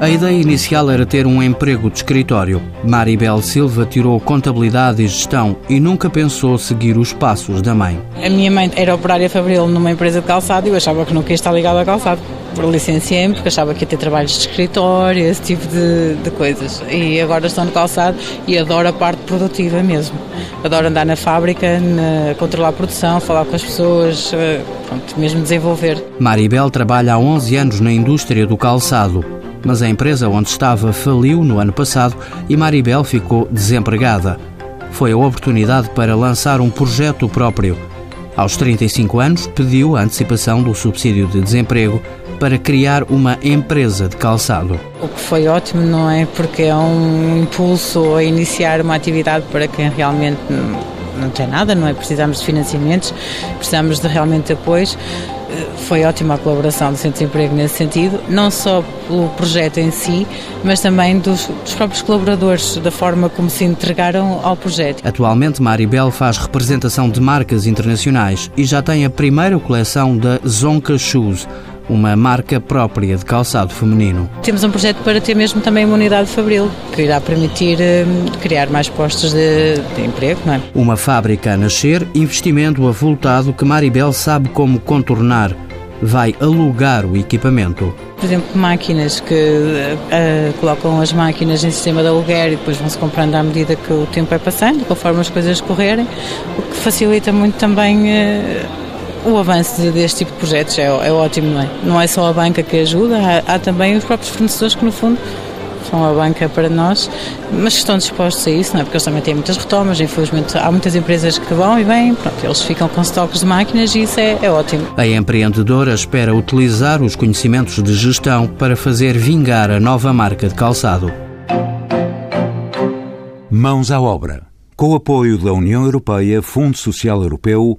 A ideia inicial era ter um emprego de escritório. Maribel Silva tirou contabilidade e gestão e nunca pensou seguir os passos da mãe. A minha mãe era operária fabril numa empresa de calçado e eu achava que nunca ia estar ligada a calçado. Por licenciei-me porque achava que ia ter trabalhos de escritório, esse tipo de, de coisas. E agora estou no calçado e adoro a parte produtiva mesmo. Adoro andar na fábrica, na, controlar a produção, falar com as pessoas, eh, pronto, mesmo desenvolver. Maribel trabalha há 11 anos na indústria do calçado mas a empresa onde estava faliu no ano passado e Maribel ficou desempregada. Foi a oportunidade para lançar um projeto próprio. Aos 35 anos, pediu a antecipação do subsídio de desemprego para criar uma empresa de calçado. O que foi ótimo, não é? Porque é um impulso a iniciar uma atividade para quem realmente não tem nada, não é? Precisamos de financiamentos, precisamos de realmente apoios foi ótima a colaboração do Centro de Emprego nesse sentido, não só pelo projeto em si, mas também dos, dos, próprios colaboradores, da forma como se entregaram ao projeto. Atualmente, Maribel faz representação de marcas internacionais e já tem a primeira coleção da Zonka Shoes uma marca própria de calçado feminino. Temos um projeto para ter mesmo também uma unidade fabril, que irá permitir hum, criar mais postos de, de emprego, não é? Uma fábrica a nascer, investimento avultado que Maribel sabe como contornar. Vai alugar o equipamento. Por exemplo, máquinas que uh, colocam as máquinas em sistema de aluguer e depois vão-se comprando à medida que o tempo é passando, conforme as coisas correrem, o que facilita muito também uh, o avanço deste tipo de projetos é, é, ótimo, não é? Não é só a banca que ajuda, há, há, também os próprios fornecedores que, no fundo, são a banca para nós, mas estão dispostos a isso, não é? Porque eles também têm muitas retomas, infelizmente há muitas empresas que vão e vêm, pronto, eles ficam com estoques de máquinas e isso é, é ótimo. A empreendedora espera utilizar os conhecimentos de gestão para fazer vingar a nova marca de calçado. Mãos à obra. Com o apoio da União Europeia, Fundo Social Europeu,